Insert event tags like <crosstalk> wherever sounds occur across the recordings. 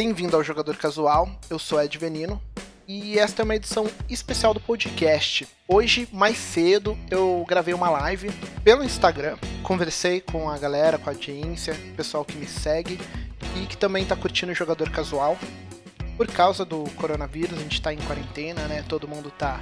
Bem-vindo ao Jogador Casual, eu sou Ed Venino e esta é uma edição especial do podcast. Hoje, mais cedo, eu gravei uma live pelo Instagram, conversei com a galera, com a audiência, o pessoal que me segue e que também está curtindo o Jogador Casual. Por causa do coronavírus, a gente está em quarentena, né? Todo mundo está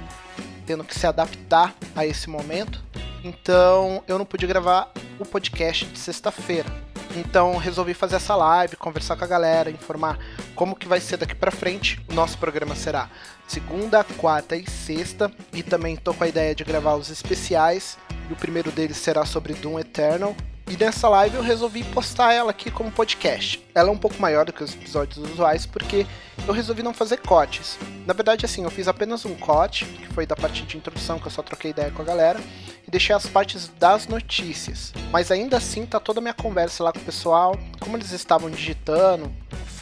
tendo que se adaptar a esse momento. Então, eu não pude gravar o podcast de sexta-feira. Então resolvi fazer essa live, conversar com a galera, informar como que vai ser daqui para frente. O nosso programa será segunda, quarta e sexta, e também tô com a ideia de gravar os especiais. E o primeiro deles será sobre Doom Eternal, e nessa live eu resolvi postar ela aqui como podcast. Ela é um pouco maior do que os episódios usuais porque eu resolvi não fazer cortes. Na verdade, assim, eu fiz apenas um corte, que foi da parte de introdução, que eu só troquei ideia com a galera, e deixei as partes das notícias. Mas ainda assim tá toda a minha conversa lá com o pessoal, como eles estavam digitando,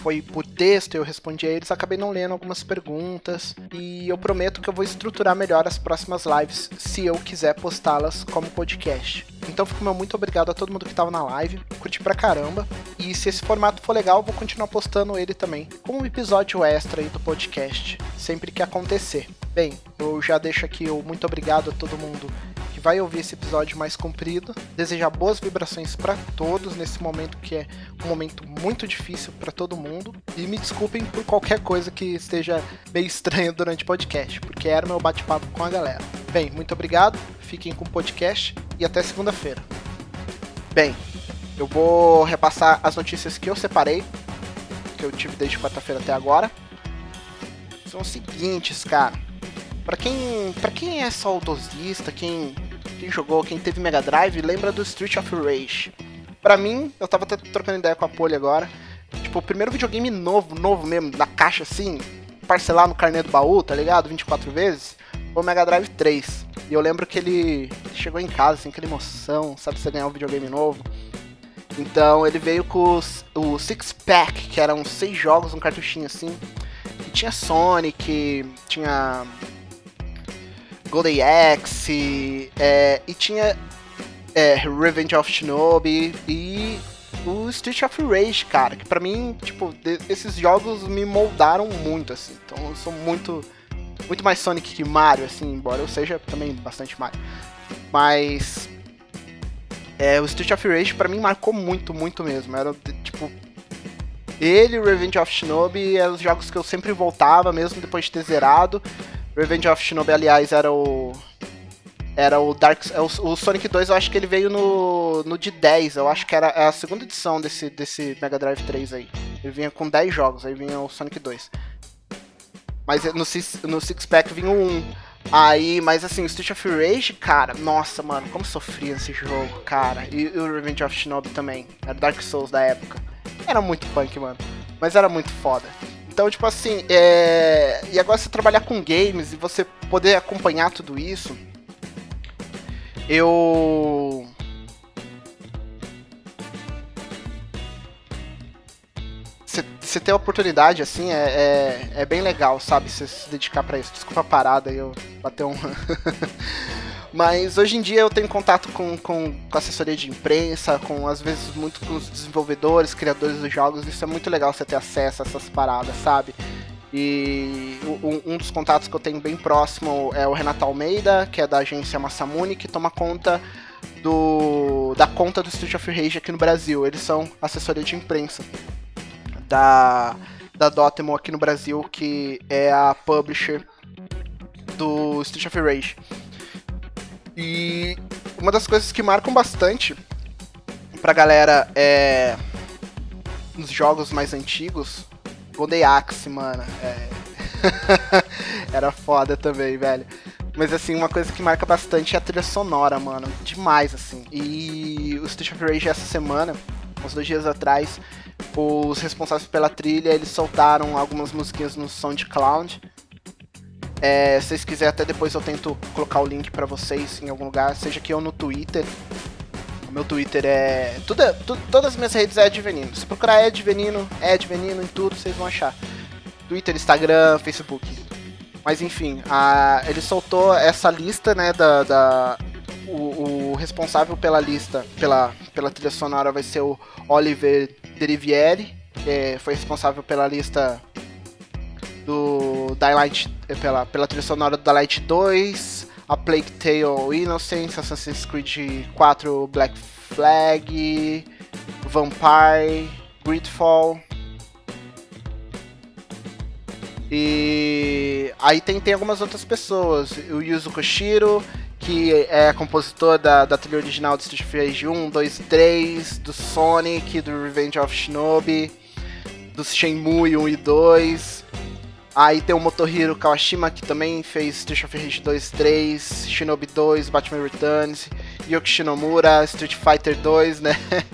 foi por texto, eu respondi a eles, acabei não lendo algumas perguntas e eu prometo que eu vou estruturar melhor as próximas lives se eu quiser postá-las como podcast. Então fico meu muito obrigado a todo mundo que estava na live, curti pra caramba. E se esse formato for legal, vou continuar postando ele também, como um episódio extra aí do podcast, sempre que acontecer. Bem, eu já deixo aqui o muito obrigado a todo mundo vai ouvir esse episódio mais comprido. Desejar boas vibrações para todos nesse momento que é um momento muito difícil para todo mundo. E me desculpem por qualquer coisa que esteja meio estranha durante o podcast, porque era meu bate-papo com a galera. Bem, muito obrigado, fiquem com o podcast e até segunda-feira. Bem, eu vou repassar as notícias que eu separei, que eu tive desde quarta-feira até agora. São os seguintes, cara. Para quem, pra quem é saudosista, quem quem jogou, quem teve Mega Drive, lembra do Street of Rage. Pra mim, eu tava até trocando ideia com a Poli agora. Tipo, o primeiro videogame novo, novo mesmo, da caixa assim, parcelar no carnê do baú, tá ligado? 24 vezes, foi o Mega Drive 3. E eu lembro que ele chegou em casa, assim, aquela emoção, sabe, você ganhar um videogame novo. Então ele veio com os, o Six Pack, que eram seis jogos, um cartuchinho assim. E tinha Sonic, tinha Golden Axe, é, e tinha é, Revenge of Shinobi e o Street of Rage, cara, que pra mim, tipo, esses jogos me moldaram muito, assim. Então eu sou muito, muito mais Sonic que Mario, assim, embora eu seja também bastante Mario. Mas é, o Street of Rage pra mim marcou muito, muito mesmo. Era, tipo, ele e Revenge of Shinobi eram os jogos que eu sempre voltava, mesmo depois de ter zerado. Revenge of Shinobi, aliás, era o. Era o Dark. É o, o, Sonic 2, eu acho que ele veio no, no de 10. Eu acho que era a segunda edição desse, desse Mega Drive 3 aí. Ele vinha com 10 jogos, aí vinha o Sonic 2. Mas no, no Six Pack vinha o 1. Aí, mas assim, o Street of Rage, cara, nossa, mano, como sofria esse jogo, cara. E, e o Revenge of Shinobi também. Era Dark Souls da época. Era muito punk, mano. Mas era muito foda. Então, tipo assim, é... e agora você trabalhar com games e você poder acompanhar tudo isso, eu. Você ter a oportunidade, assim, é, é, é, bem legal, sabe? Você se dedicar para isso. Desculpa a parada, eu bater um. <laughs> <laughs> Mas hoje em dia eu tenho contato com, com, com assessoria de imprensa, com às vezes muito com os desenvolvedores, criadores dos jogos. Isso é muito legal você ter acesso a essas paradas, sabe? E um, dos contatos que eu tenho bem próximo é o Renato Almeida, que é da agência Massamune, que toma conta do, da conta do Street of Rage aqui no Brasil. Eles são assessoria de imprensa da, da Dotemu aqui no Brasil, que é a publisher do Street of Rage. E uma das coisas que marcam bastante pra galera é. Nos jogos mais antigos, Golden Axe, mano. É... <laughs> Era foda também, velho. Mas assim, uma coisa que marca bastante é a trilha sonora, mano. Demais, assim. E o Street of Rage essa semana, uns dois dias atrás, os responsáveis pela trilha, eles soltaram algumas musiquinhas no SoundCloud. É, se vocês quiserem, até depois eu tento colocar o link para vocês em algum lugar, seja aqui ou no Twitter. O meu Twitter é. Tudo, tudo, todas as minhas redes é Ed Venino. Se procurar Ed Venino, Ed Venino em tudo, vocês vão achar. Twitter, Instagram, Facebook. Mas enfim, a, ele soltou essa lista, né, da. da o, o, responsável pela lista, pela, pela trilha sonora vai ser o Oliver Derivieri. que foi responsável pela lista do Daylight, pela, pela trilha sonora do Daylight 2, A Plague Tale Innocence, Assassin's Creed 4 Black Flag, Vampire, Gridfall. E aí tem, tem algumas outras pessoas, o Yuzo Koshiro, que é compositor da, da trilha original do Street Fighter 1, 2 e 3, do Sonic, do Revenge of Shinobi, dos Shenmue 1 e 2. Aí tem o Motohiro Kawashima, que também fez Street Fighter 2 3, Shinobi 2, Batman Returns, Yoki Shinomura, Street Fighter 2, né? <laughs>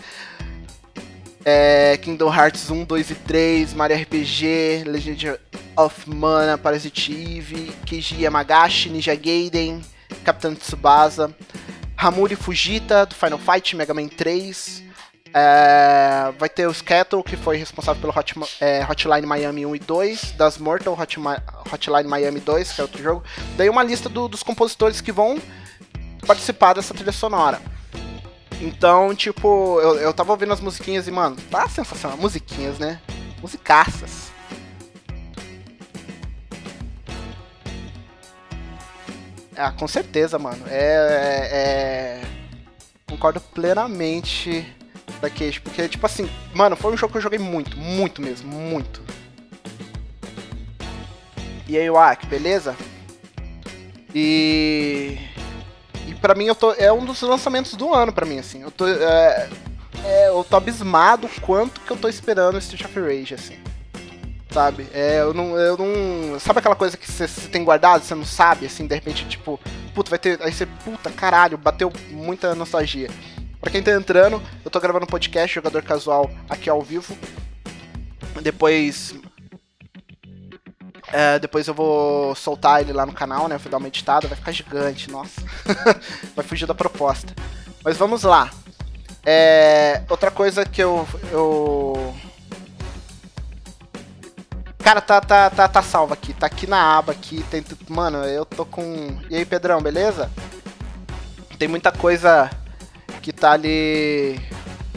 É, Kingdom Hearts 1, 2 e 3, Mario RPG, Legend of Mana, Parasite Eve, Keiji Yamagashi, Ninja Gaiden, Capitão Tsubasa, Hamuri Fujita, do Final Fight, Mega Man 3. É, vai ter o Skettle, que foi responsável pelo Hot, é, Hotline Miami 1 e 2, das Mortal Hot, Hotline Miami 2, que é outro jogo. Daí uma lista do, dos compositores que vão participar dessa trilha sonora. Então, tipo, eu, eu tava ouvindo as musiquinhas e, mano, tá sensacional. Musiquinhas, né? Musicaças. Ah, com certeza, mano. É, é, é... Concordo plenamente da queixa. Porque, tipo assim, mano, foi um jogo que eu joguei muito, muito mesmo, muito. E aí, Wack, beleza? E. E pra mim, eu tô, é um dos lançamentos do ano pra mim, assim. Eu tô. É, é, eu tô abismado quanto que eu tô esperando Street of Rage, assim sabe? É, eu não, eu não. Sabe aquela coisa que você tem guardado, você não sabe, assim, de repente, tipo, puta, vai ter. Aí você, puta, caralho, bateu muita nostalgia. Pra quem tá entrando, eu tô gravando um podcast, jogador casual, aqui ao vivo. Depois. É, depois eu vou soltar ele lá no canal, né? Fui dar uma editada, vai ficar gigante, nossa. <laughs> vai fugir da proposta. Mas vamos lá. É, outra coisa que eu, eu Cara, tá, tá, tá, tá salvo aqui. Tá aqui na aba aqui. Tem, mano, eu tô com. E aí, Pedrão, beleza? Tem muita coisa que tá ali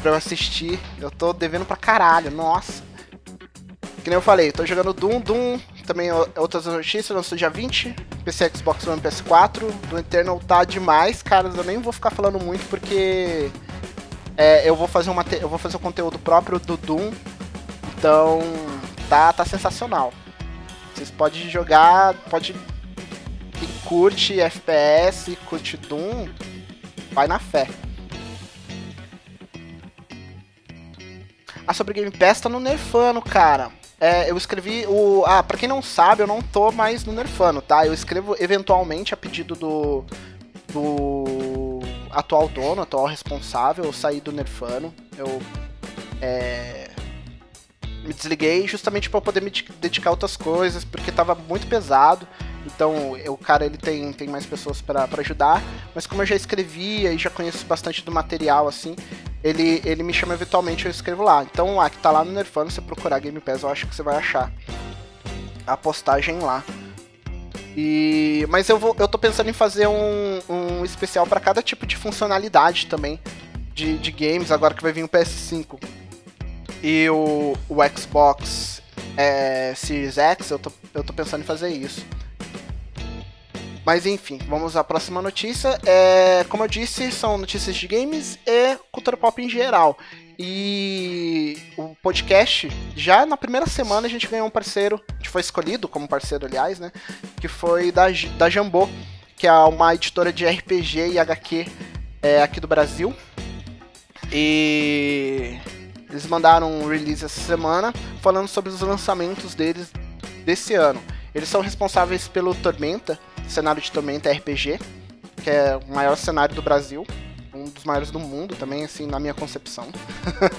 pra eu assistir. Eu tô devendo pra caralho, nossa. Que nem eu falei, tô jogando Doom, Doom, também outras notícias, lançou dia 20, PC, Xbox One, PS4, do Eternal tá demais, caras, eu nem vou ficar falando muito porque é, eu vou fazer uma eu vou fazer o conteúdo próprio do Doom, então tá, tá sensacional. Vocês podem jogar, pode quem curte FPS, curte Doom, vai na fé. Ah, sobre Game Pass tá no Nerfano, cara. É, eu escrevi o. Ah, pra quem não sabe, eu não tô mais no Nerfano, tá? Eu escrevo eventualmente a pedido do. do atual dono, atual responsável, eu saí do Nerfano. Eu. É, me desliguei justamente para poder me dedicar a outras coisas, porque tava muito pesado. Então, o cara ele tem, tem mais pessoas para ajudar, mas como eu já escrevia e já conheço bastante do material assim, ele, ele me chama eventualmente eu escrevo lá. Então, lá que tá lá no Nerfano, você procurar Game Pass, eu acho que você vai achar a postagem lá. E mas eu vou eu tô pensando em fazer um, um especial para cada tipo de funcionalidade também de, de games, agora que vai vir o PS5 e o, o Xbox é, Series X, eu tô, eu tô pensando em fazer isso. Mas enfim, vamos à próxima notícia. É, como eu disse, são notícias de games e cultura pop em geral. E o podcast, já na primeira semana a gente ganhou um parceiro, que foi escolhido como parceiro, aliás, né? Que foi da, da Jambô, que é uma editora de RPG e HQ é, aqui do Brasil. E eles mandaram um release essa semana falando sobre os lançamentos deles desse ano. Eles são responsáveis pelo Tormenta, cenário de Tormenta RPG, que é o maior cenário do Brasil, um dos maiores do mundo também, assim, na minha concepção.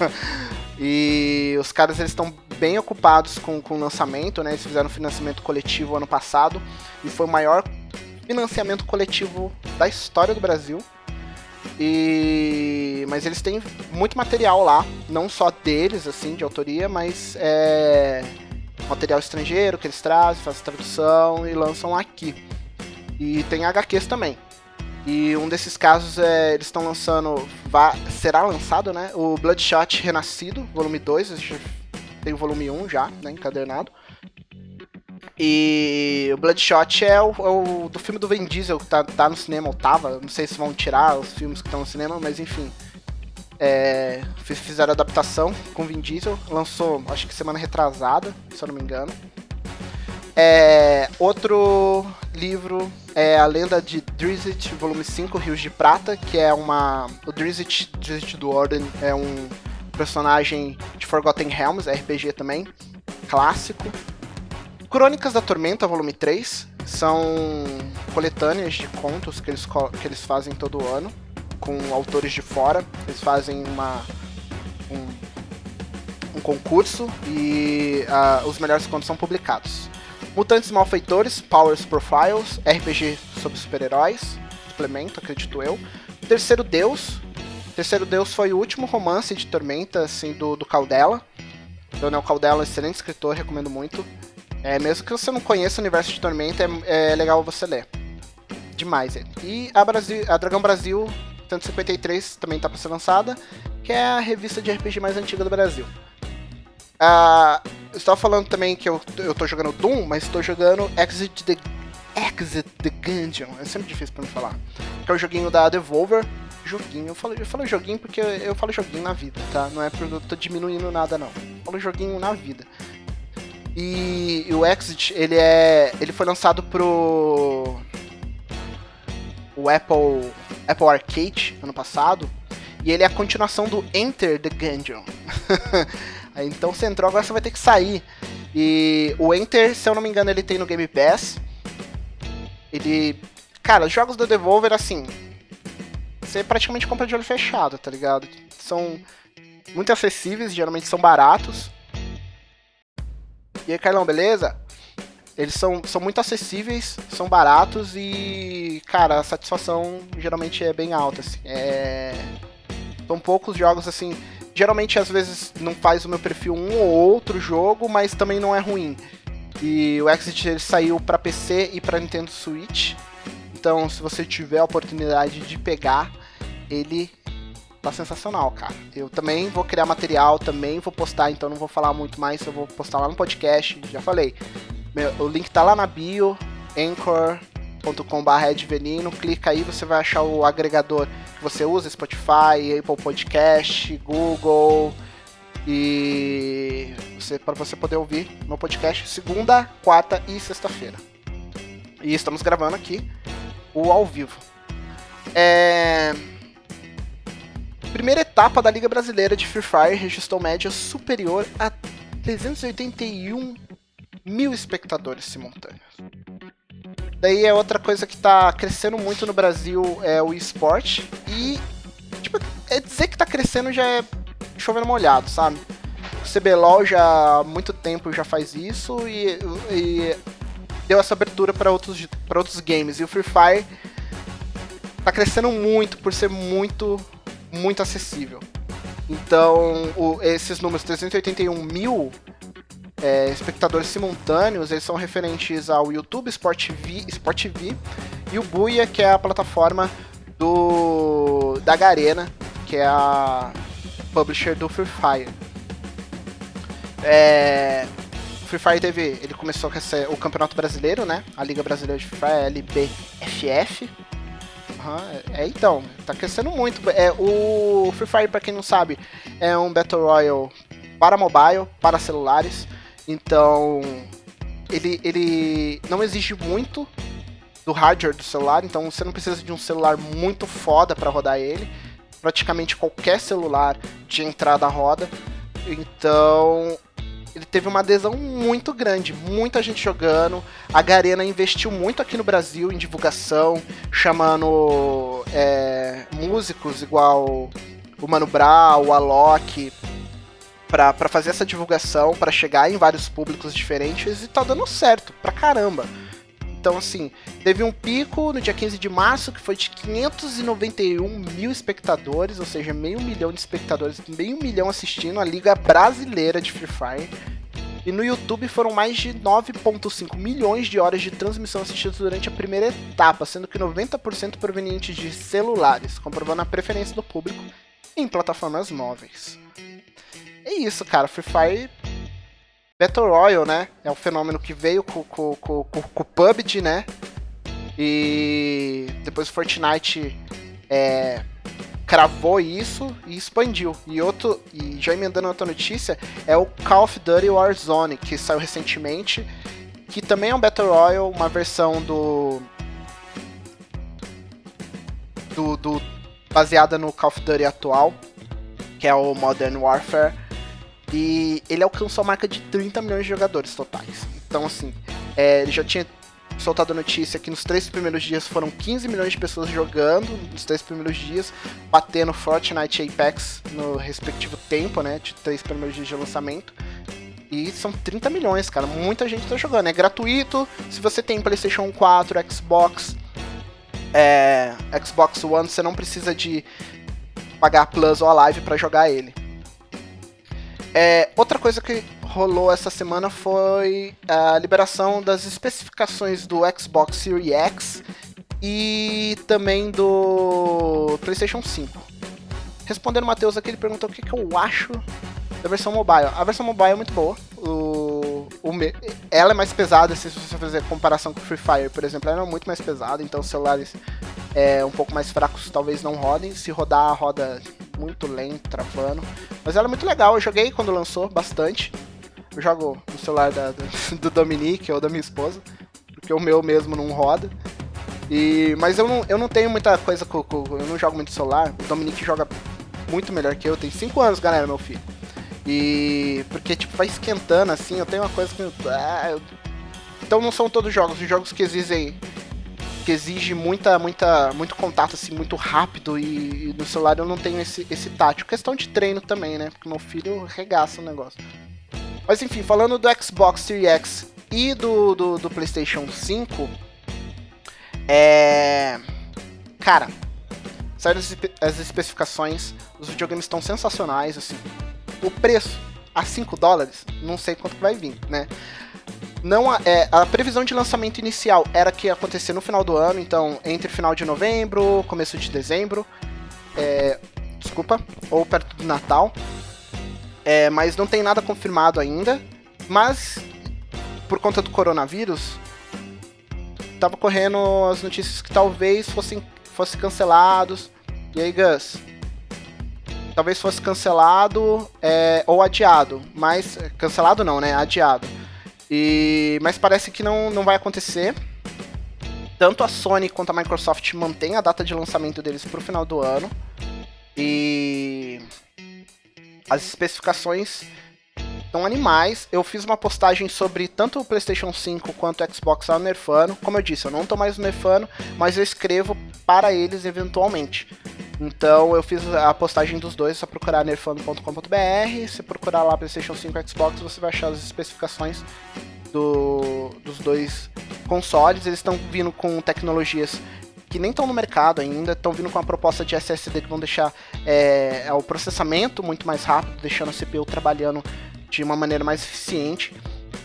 <laughs> e os caras eles estão bem ocupados com, com o lançamento, né? Eles fizeram um financiamento coletivo ano passado e foi o maior financiamento coletivo da história do Brasil. E mas eles têm muito material lá, não só deles assim de autoria, mas é material estrangeiro que eles trazem, fazem tradução e lançam aqui. E tem HQs também. E um desses casos é eles estão lançando, será lançado, né? O Bloodshot Renascido, volume 2, tem o volume 1 já, né, encadernado. E o Bloodshot é o, é o, do filme do Vin Diesel, que tá, tá no cinema, ou tava. Não sei se vão tirar os filmes que estão no cinema, mas enfim. É, fizeram adaptação com Vin Diesel. Lançou, acho que semana retrasada, se eu não me engano. É, outro livro é A Lenda de Drizzt, volume 5, Rios de Prata, que é uma... O Drizzt, Drizzt do Orden é um personagem de Forgotten Realms, RPG também, clássico. Crônicas da Tormenta, volume 3, são coletâneas de contos que eles, que eles fazem todo ano, com autores de fora. Eles fazem uma, um, um concurso e uh, os melhores contos são publicados. Mutantes Malfeitores, Powers Profiles, RPG sobre super-heróis, suplemento, acredito eu. Terceiro Deus. Terceiro Deus foi o último romance de Tormenta, assim, do, do Caldela. Daniel Caldela, excelente escritor, recomendo muito. É, mesmo que você não conheça o universo de Tormenta, é, é legal você ler. Demais ele. E a, Brasil, a Dragão Brasil 153 também está para ser lançada, que é a revista de RPG mais antiga do Brasil. Ah, eu estava falando também que eu, eu tô jogando Doom, mas estou jogando Exit the, Exit the Gungeon. É sempre difícil para me falar. Que é o joguinho da Devolver. Joguinho, eu falo, eu falo joguinho porque eu, eu falo joguinho na vida, tá? Não é porque eu tô diminuindo nada, não. Eu falo joguinho na vida. E, o Exit, ele é. Ele foi lançado pro. O Apple. Apple Arcade ano passado. E ele é a continuação do Enter the Gungeon. <laughs> então você entrou, agora você vai ter que sair. E o Enter, se eu não me engano, ele tem no Game Pass. Ele. Cara, os jogos da Devolver, assim. Você praticamente compra de olho fechado, tá ligado? São muito acessíveis, geralmente são baratos. E aí, Carlão, beleza? Eles são, são muito acessíveis, são baratos e, cara, a satisfação geralmente é bem alta, assim. É... São poucos jogos, assim... Geralmente, às vezes, não faz o meu perfil um ou outro jogo, mas também não é ruim. E o Exit ele saiu para PC e para Nintendo Switch. Então, se você tiver a oportunidade de pegar, ele tá sensacional, cara. Eu também vou criar material, também vou postar, então não vou falar muito mais, eu vou postar lá no podcast, já falei. Meu, o link tá lá na bio, anchor.com.br venino, clica aí, você vai achar o agregador que você usa, Spotify, Apple Podcast, Google e você para você poder ouvir meu podcast segunda, quarta e sexta-feira. E estamos gravando aqui o ao vivo. É Primeira etapa da Liga Brasileira de Free Fire registrou média superior a 381 mil espectadores simultâneos. Daí é outra coisa que está crescendo muito no Brasil é o esporte. E, tipo, é dizer que está crescendo já é chovendo molhado, sabe? O CBLOL já há muito tempo já faz isso e, e deu essa abertura para outros, outros games. E o Free Fire está crescendo muito por ser muito muito acessível. Então, o, esses números 381 mil é, espectadores simultâneos, eles são referentes ao YouTube, Sport TV, Sport TV e o Buia, que é a plataforma do da Garena, que é a publisher do Free Fire. É, o Free Fire teve, ele começou com o Campeonato Brasileiro, né? A Liga Brasileira de Free Fire, LBFF, Uhum. É, então, tá crescendo muito. É, o Free Fire, pra quem não sabe, é um Battle Royale para mobile, para celulares. Então, ele, ele não exige muito do hardware do celular, então você não precisa de um celular muito foda para rodar ele. Praticamente qualquer celular de entrada roda. Então, ele teve uma adesão muito grande, muita gente jogando. A Garena investiu muito aqui no Brasil em divulgação, chamando é, músicos igual o Mano Brown, o Alok, para fazer essa divulgação, para chegar em vários públicos diferentes e tá dando certo pra caramba. Então, assim, teve um pico no dia 15 de março que foi de 591 mil espectadores, ou seja, meio milhão de espectadores, meio milhão assistindo a Liga Brasileira de Free Fire. E no YouTube foram mais de 9,5 milhões de horas de transmissão assistidas durante a primeira etapa, sendo que 90% provenientes de celulares, comprovando a preferência do público em plataformas móveis. É isso, cara. Free Fire Battle Royale, né? É um fenômeno que veio com, com, com, com, com o PUBG, né? E depois o Fortnite é, cravou isso e expandiu. E outro, e já emendando outra notícia, é o Call of Duty Warzone, que saiu recentemente, que também é um Battle Royale, uma versão do do, do baseada no Call of Duty atual, que é o Modern Warfare. E ele alcançou a marca de 30 milhões de jogadores totais. Então, assim, é, ele já tinha soltado a notícia que nos três primeiros dias foram 15 milhões de pessoas jogando, nos três primeiros dias, batendo Fortnite e Apex no respectivo tempo, né, de três primeiros dias de lançamento. E são 30 milhões, cara, muita gente tá jogando. É gratuito, se você tem PlayStation 4, Xbox, é, Xbox One, você não precisa de pagar Plus ou Live para jogar ele. É, outra coisa que rolou essa semana foi a liberação das especificações do Xbox Series X e também do PlayStation 5. Respondendo o Matheus aqui, ele perguntou o que, que eu acho da versão mobile. A versão mobile é muito boa. O, o, ela é mais pesada, se você fazer comparação com o Free Fire, por exemplo, ela é muito mais pesada, então os celulares é, um pouco mais fracos talvez não rodem. Se rodar, roda muito lento, travando. Mas ela é muito legal, eu joguei quando lançou bastante. Eu jogo no celular da, do, <laughs> do Dominique ou da minha esposa, porque o meu mesmo não roda. E, mas eu não, eu não tenho muita coisa com, com Eu não jogo muito celular. O Dominique joga muito melhor que eu. Tem 5 anos, galera, meu filho. E. Porque, tipo, vai esquentando assim. Eu tenho uma coisa que. Ah, eu... Então não são todos jogos. Os jogos que exigem. Que exige muita, muita, muito contato, assim, muito rápido. E, e no celular eu não tenho esse, esse tátil. Questão de treino também, né? Porque meu filho regaça o negócio. Mas enfim, falando do Xbox Series X e do, do, do PlayStation 5, é. Cara, saíram as especificações, os videogames estão sensacionais, assim. O preço a 5 dólares, não sei quanto vai vir, né? Não, é, a previsão de lançamento inicial era que ia acontecer no final do ano, então entre final de novembro, começo de dezembro, é, desculpa, ou perto do Natal. É, mas não tem nada confirmado ainda. Mas, por conta do coronavírus, tava correndo as notícias que talvez fossem fosse cancelados. E aí, Gus? Talvez fosse cancelado é, ou adiado. Mas. Cancelado não, né? Adiado. E, mas parece que não, não vai acontecer. Tanto a Sony quanto a Microsoft mantêm a data de lançamento deles pro final do ano. E as especificações são animais. Eu fiz uma postagem sobre tanto o PlayStation 5 quanto o Xbox ao nerfando. Como eu disse, eu não estou mais nerfando, mas eu escrevo para eles eventualmente. Então eu fiz a postagem dos dois, é só procurar nerfando.com.br. Se procurar lá PlayStation 5 e Xbox, você vai achar as especificações do, dos dois consoles. Eles estão vindo com tecnologias que nem estão no mercado ainda, estão vindo com uma proposta de SSD que vão deixar é, o processamento muito mais rápido, deixando a CPU trabalhando de uma maneira mais eficiente.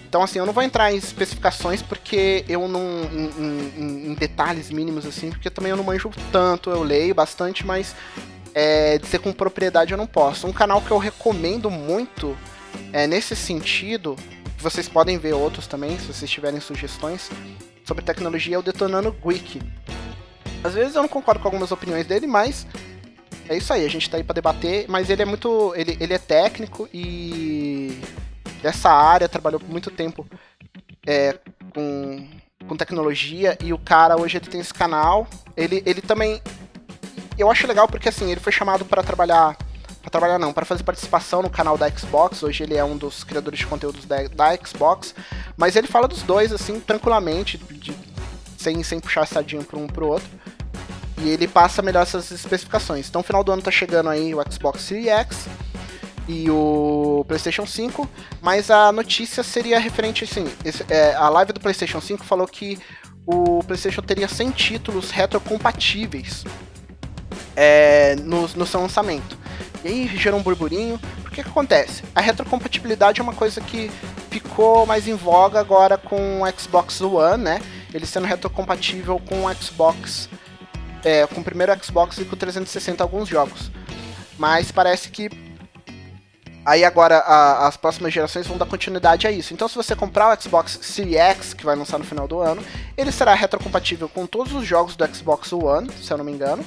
Então, assim, eu não vou entrar em especificações porque eu não. em, em, em detalhes mínimos, assim, porque também eu não manjo tanto, eu leio bastante, mas é, dizer com propriedade eu não posso. Um canal que eu recomendo muito é, nesse sentido, vocês podem ver outros também, se vocês tiverem sugestões sobre tecnologia, é o Detonando Wiki. Às vezes eu não concordo com algumas opiniões dele, mas é isso aí, a gente tá aí pra debater, mas ele é muito. Ele, ele é técnico e dessa área, trabalhou por muito tempo é, com, com tecnologia, e o cara hoje ele tem esse canal. Ele, ele também. Eu acho legal porque assim, ele foi chamado para trabalhar. Pra trabalhar não, para fazer participação no canal da Xbox. Hoje ele é um dos criadores de conteúdos da, da Xbox. Mas ele fala dos dois, assim, tranquilamente, de, sem, sem puxar sardinha para um pro outro. E ele passa melhor essas especificações. Então, final do ano tá chegando aí o Xbox Series X e o PlayStation 5, mas a notícia seria referente assim, esse, é, a live do PlayStation 5 falou que o PlayStation teria 100 títulos retrocompatíveis é, no, no seu lançamento. E aí gerou um burburinho. O que, que acontece? A retrocompatibilidade é uma coisa que ficou mais em voga agora com o Xbox One, né? ele sendo retrocompatível com o Xbox, é, com o primeiro Xbox e com o 360 alguns jogos. Mas parece que Aí agora a, as próximas gerações vão dar continuidade a isso. Então se você comprar o Xbox Series X, que vai lançar no final do ano, ele será retrocompatível com todos os jogos do Xbox One, se eu não me engano,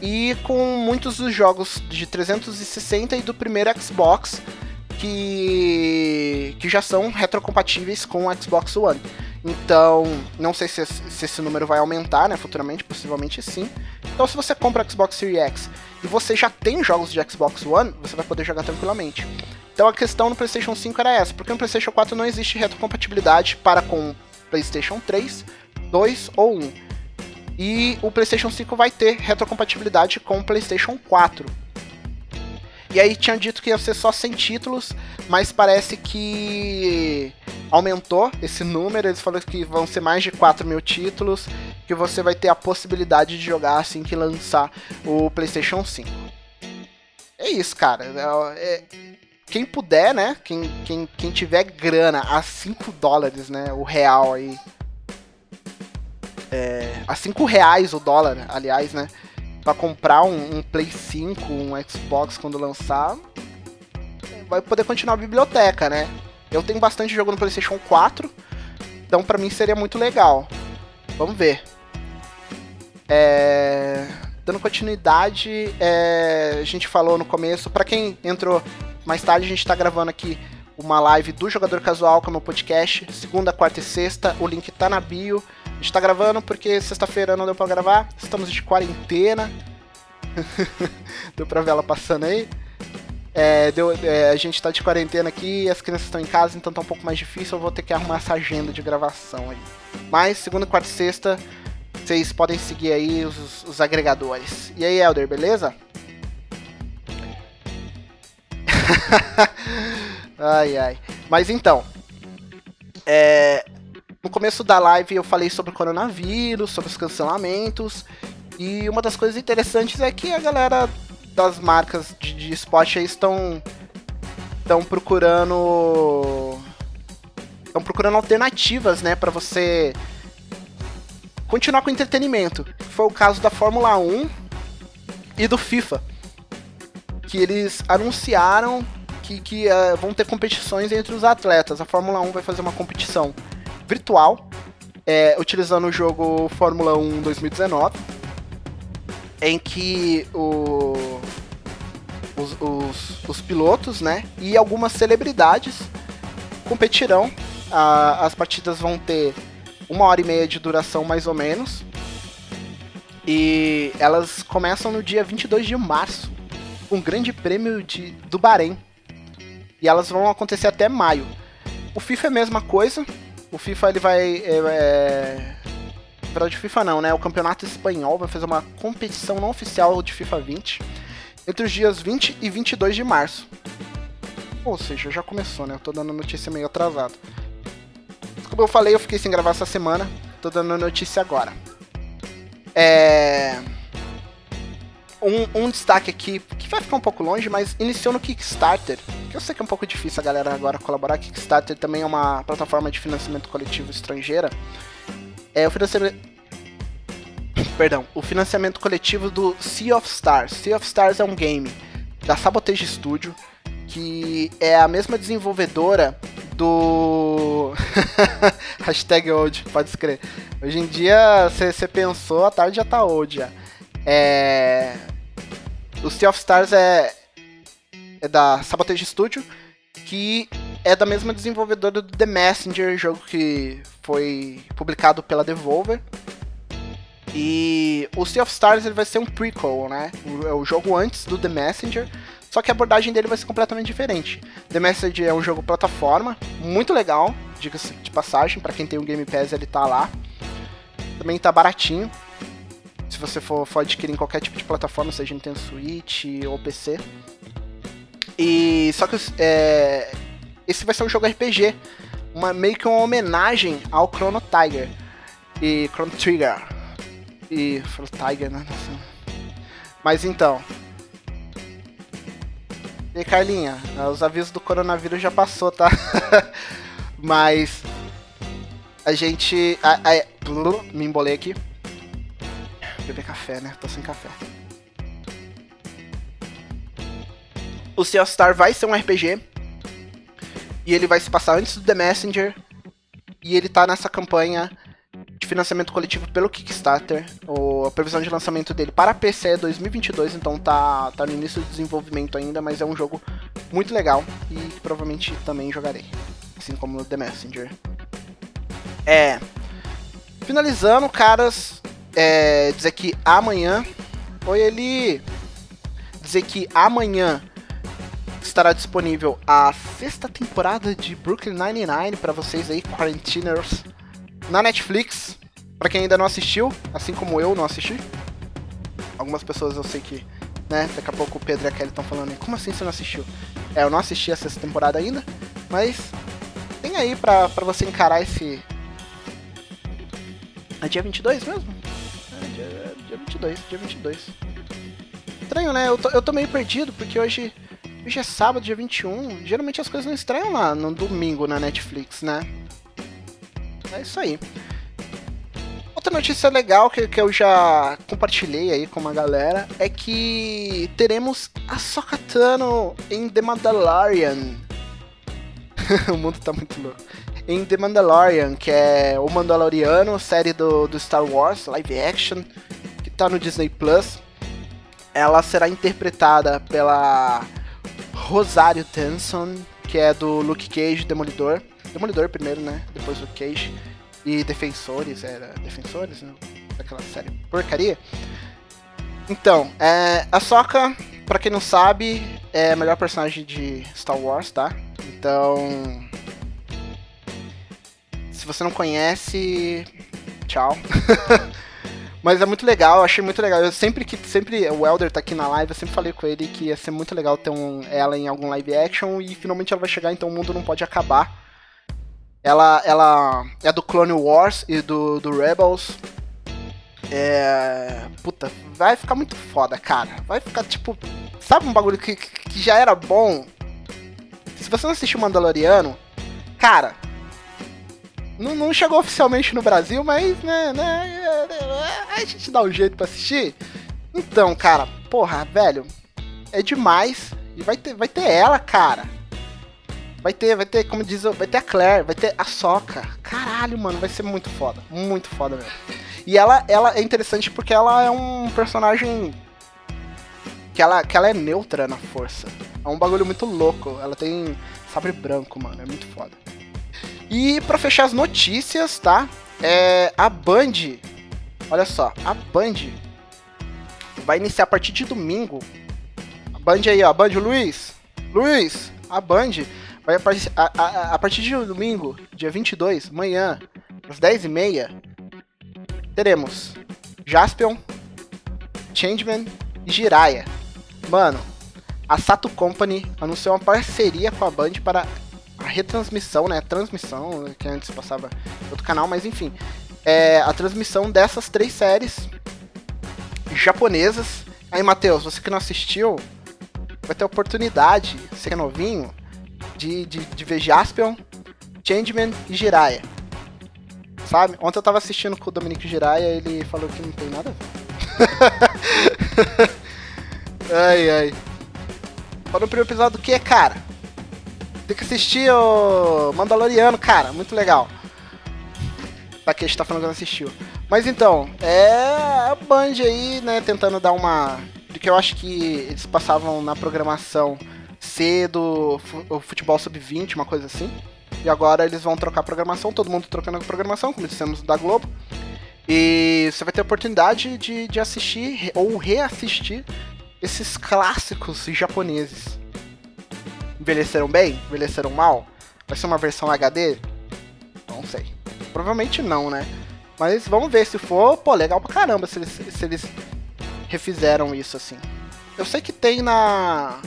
e com muitos dos jogos de 360 e do primeiro Xbox que, que já são retrocompatíveis com o Xbox One. Então, não sei se, se, esse número vai aumentar, né? Futuramente, possivelmente sim. Então, se você compra o Xbox Series X e você já tem jogos de Xbox One, você vai poder jogar tranquilamente. Então, a questão no PlayStation 5 era essa, porque no PlayStation 4 não existe retrocompatibilidade para com PlayStation 3, 2 ou 1. E o PlayStation 5 vai ter retrocompatibilidade com o PlayStation 4. E aí tinha dito que ia ser só 100 títulos, mas parece que aumentou esse número. Eles falaram que vão ser mais de 4 mil títulos, que você vai ter a possibilidade de jogar assim que lançar o PlayStation 5. É isso, cara. É, é, quem puder, né? Quem, quem, quem tiver grana a 5 dólares, né? O real aí. É, a 5 reais o dólar, aliás, né? Para comprar um, um, Play 5, um Xbox quando lançar, vai poder continuar a biblioteca, né? Eu tenho bastante jogo no PlayStation 4, então para mim seria muito legal. Vamos ver. É... Dando continuidade, é... a gente falou no começo, para quem entrou mais tarde, a gente está gravando aqui uma live do Jogador Casual, que é o meu podcast, segunda, quarta e sexta, o link tá na bio gente tá gravando porque sexta-feira não deu pra gravar. Estamos de quarentena. <laughs> deu pra ver ela passando aí. É, deu, é, a gente tá de quarentena aqui, as crianças estão em casa, então tá um pouco mais difícil. Eu vou ter que arrumar essa agenda de gravação aí. Mas segunda, quarta e sexta, vocês podem seguir aí os, os agregadores. E aí, Elder, beleza? <laughs> ai, ai. Mas então, é, no começo da live eu falei sobre o coronavírus, sobre os cancelamentos. E uma das coisas interessantes é que a galera das marcas de, de esporte aí estão estão procurando estão procurando alternativas, né, para você continuar com entretenimento. Foi o caso da Fórmula 1 e do FIFA, que eles anunciaram que, que uh, vão ter competições entre os atletas. A Fórmula 1 vai fazer uma competição virtual, é, utilizando o jogo Fórmula 1 2019, em que o, os, os, os, pilotos né, e algumas celebridades competirão. A, as partidas vão ter uma hora e meia de duração, mais ou menos. E elas começam no dia 22 de março, um grande prêmio de, do Bahrein. E elas vão acontecer até maio. O FIFA é a mesma coisa, o FIFA ele vai. É, é... de FIFA não, né? O campeonato espanhol vai fazer uma competição não oficial de FIFA 20 entre os dias 20 e 22 de março. Ou seja, já começou, né? Eu tô dando notícia meio atrasado. Como eu falei, eu fiquei sem gravar essa semana. Tô dando notícia agora. É um, um, destaque aqui, que vai ficar um pouco longe, mas iniciou no Kickstarter. Que eu sei que é um pouco difícil a galera agora colaborar. Kickstarter também é uma plataforma de financiamento coletivo estrangeira. É o financiamento. Perdão, o financiamento coletivo do Sea of Stars. Sea of Stars é um game da Sabotage Studio, que é a mesma desenvolvedora do. <laughs> Hashtag old, pode escrever. Hoje em dia, você pensou, a tarde já tá old já. É. O Sea of Stars é, é da Sabotage Studio, que é da mesma desenvolvedora do The Messenger, jogo que foi publicado pela Devolver. E o Sea of Stars ele vai ser um prequel, né? É o jogo antes do The Messenger, só que a abordagem dele vai ser completamente diferente. The Messenger é um jogo plataforma, muito legal, diga-se de passagem, para quem tem o Game Pass ele tá lá. Também tá baratinho, se você for, for adquirir em qualquer tipo de plataforma, seja Nintendo Switch ou PC. E só que é, esse vai ser um jogo RPG, uma meio que uma homenagem ao Chrono Tiger e Chrono Trigger. E Chrono Tiger, né? Mas então. E Carlinha, os avisos do coronavírus já passou, tá? <laughs> Mas a gente. A, a, me embolei aqui café, né? Tô sem café. O Sea of Star vai ser um RPG. E ele vai se passar antes do The Messenger. E ele tá nessa campanha de financiamento coletivo pelo Kickstarter. A previsão de lançamento dele para PC é 2022, então tá, tá no início do desenvolvimento ainda, mas é um jogo muito legal e provavelmente também jogarei. Assim como o The Messenger. É. Finalizando, caras, é, dizer que amanhã. Foi ele. Dizer que amanhã estará disponível a sexta temporada de Brooklyn Nine-Nine para vocês aí, quarantiners, na Netflix. Para quem ainda não assistiu, assim como eu não assisti. Algumas pessoas eu sei que, né, daqui a pouco o Pedro e a Kelly estão falando, como assim você não assistiu? É, eu não assisti a sexta temporada ainda, mas tem aí pra, pra você encarar esse. É dia 22 mesmo? Dia, dia 22, dia 22. Estranho, né? Eu tô, eu tô meio perdido, porque hoje Hoje é sábado, dia 21. Geralmente as coisas não estreiam lá no domingo na Netflix, né? É isso aí. Outra notícia legal que, que eu já compartilhei aí com uma galera é que teremos a Sokatano em The Mandalorian. <laughs> o mundo tá muito louco. Em The Mandalorian, que é o Mandaloriano, série do, do Star Wars, live action, tá no Disney Plus. Ela será interpretada pela Rosário Tenson, que é do Luke Cage Demolidor. Demolidor primeiro, né? Depois Luke Cage. E Defensores, era Defensores, né? Daquela série porcaria. Então, é, a Sokka, pra quem não sabe, é a melhor personagem de Star Wars, tá? Então. Se você não conhece, tchau. <laughs> Mas é muito legal, eu achei muito legal. Eu sempre que sempre o Elder tá aqui na live, eu sempre falei com ele que ia ser muito legal ter um, ela em algum live action e finalmente ela vai chegar, então o mundo não pode acabar. Ela, ela é do Clone Wars e do, do Rebels. É. Puta, vai ficar muito foda, cara. Vai ficar tipo. Sabe um bagulho que, que já era bom? Se você não assistiu Mandaloriano, cara, não, não, chegou oficialmente no Brasil, mas, né, né, a gente dá um jeito pra assistir. Então, cara, porra, velho, é demais. E vai ter, vai ter ela, cara. Vai ter, vai ter, como diz, vai ter a Claire, vai ter a Soca. Caralho, mano, vai ser muito foda. Muito foda mesmo. E ela, ela é interessante porque ela é um personagem que ela, que ela é neutra na força. É um bagulho muito louco. Ela tem sabre branco, mano. É muito foda. E para fechar as notícias, tá? É, a Band, olha só, a Band vai iniciar a partir de domingo. A Band aí, ó, Band Luiz, Luiz, a Band vai a, a, a partir de domingo, dia 22, amanhã, às 10h30, teremos Jaspion, Changeman e Jiraiya. Mano, a Sato Company anunciou uma parceria com a Band para retransmissão, né? Transmissão, que antes passava outro canal, mas enfim. É a transmissão dessas três séries japonesas. Aí, Matheus, você que não assistiu, vai ter oportunidade, você é novinho, de, de, de ver Jaspion, Changeman e Jiraiya. Sabe? Ontem eu tava assistindo com o Dominique Jiraiya ele falou que não tem nada a ver. <laughs> ai, ai. Falou no primeiro episódio do que, cara? Tem que assistir o Mandaloriano, cara, muito legal. Pra que a gente tá falando que não assistiu. Mas então, é a Band aí, né, tentando dar uma. Porque eu acho que eles passavam na programação cedo, o futebol sub-20, uma coisa assim. E agora eles vão trocar a programação, todo mundo trocando a programação, como dissemos da Globo. E você vai ter a oportunidade de, de assistir ou reassistir esses clássicos japoneses envelheceram bem? Envelheceram mal? Vai ser uma versão HD? Não sei. Provavelmente não, né? Mas vamos ver se for, pô, legal pra caramba se eles, se eles refizeram isso assim. Eu sei que tem na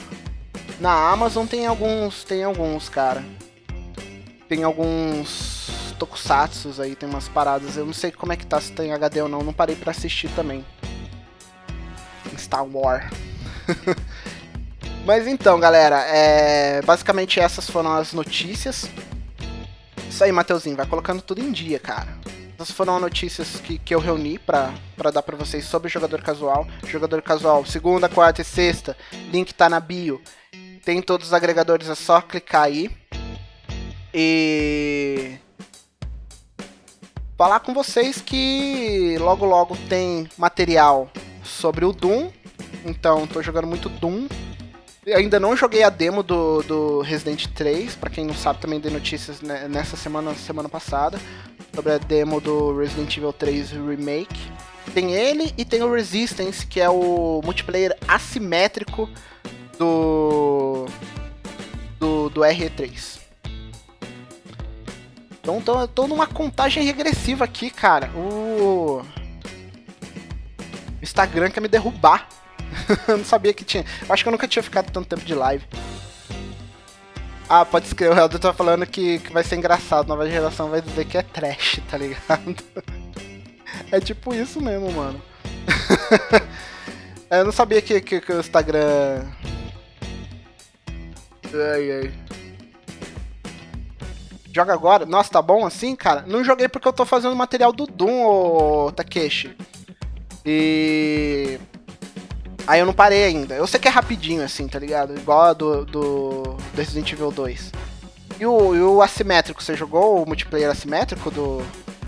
na Amazon tem alguns, tem alguns, cara. Tem alguns tokusatsu aí, tem umas paradas. Eu não sei como é que tá, se tem HD ou não, não parei para assistir também. Star Wars. <laughs> Mas então, galera, é... basicamente essas foram as notícias. Isso aí, Mateuzinho, vai colocando tudo em dia, cara. Essas foram as notícias que, que eu reuni pra dar pra vocês sobre o jogador casual. Jogador casual, segunda, quarta e sexta. Link tá na bio. Tem todos os agregadores, é só clicar aí. E falar com vocês que logo logo tem material sobre o Doom. Então, tô jogando muito Doom. Ainda não joguei a demo do, do Resident 3, para quem não sabe, também dei notícias nessa semana, semana passada, sobre a demo do Resident Evil 3 Remake. Tem ele e tem o Resistance, que é o multiplayer assimétrico do do, do RE3. Então tô, tô numa contagem regressiva aqui, cara. O Instagram quer me derrubar. Eu <laughs> não sabia que tinha. Eu acho que eu nunca tinha ficado tanto tempo de live. Ah, pode escrever. O Helder tá falando que, que vai ser engraçado. Nova geração vai dizer que é trash, tá ligado? <laughs> é tipo isso mesmo, mano. <laughs> eu não sabia que, que, que o Instagram. Ai, ai. Joga agora? Nossa, tá bom assim, cara? Não joguei porque eu tô fazendo material do Doom, ô Takeshi. E. Aí eu não parei ainda. Eu sei que é rapidinho, assim, tá ligado? Igual a do, do Resident Evil 2. E o, e o assimétrico, você jogou o multiplayer assimétrico do,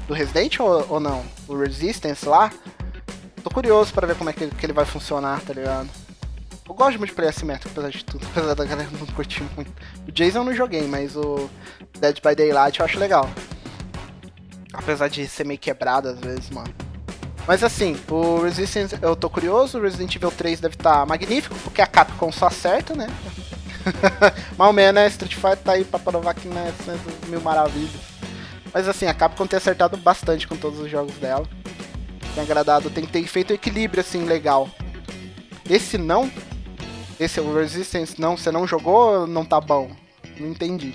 do Resident ou, ou não? O Resistance lá? Tô curioso para ver como é que, que ele vai funcionar, tá ligado? Eu gosto de multiplayer assimétrico, apesar de tudo, <laughs> apesar da galera não curtir muito. O Jason eu não joguei, mas o Dead by Daylight eu acho legal. Apesar de ser meio quebrado às vezes, mano. Mas assim, o Resistance eu tô curioso, o Resident Evil 3 deve estar tá magnífico, porque a Capcom só acerta, né? <laughs> Mal menos, né? Street Fighter tá aí pra provar que não é mil maravilhas. Mas assim, a Capcom tem acertado bastante com todos os jogos dela. Tem agradado, tem, tem feito um equilíbrio assim legal. Esse não, esse o Resistance, não, você não jogou, não tá bom. Não entendi.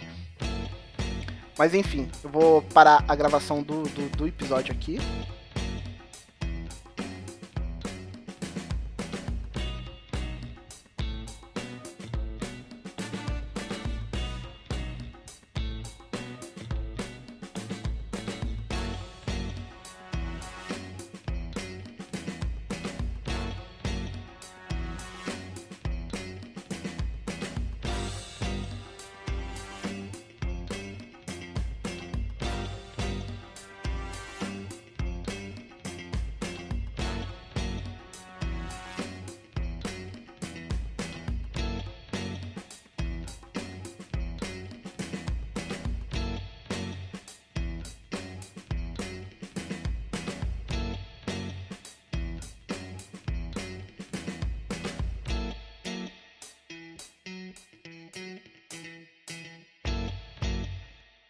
Mas enfim, eu vou parar a gravação do, do, do episódio aqui.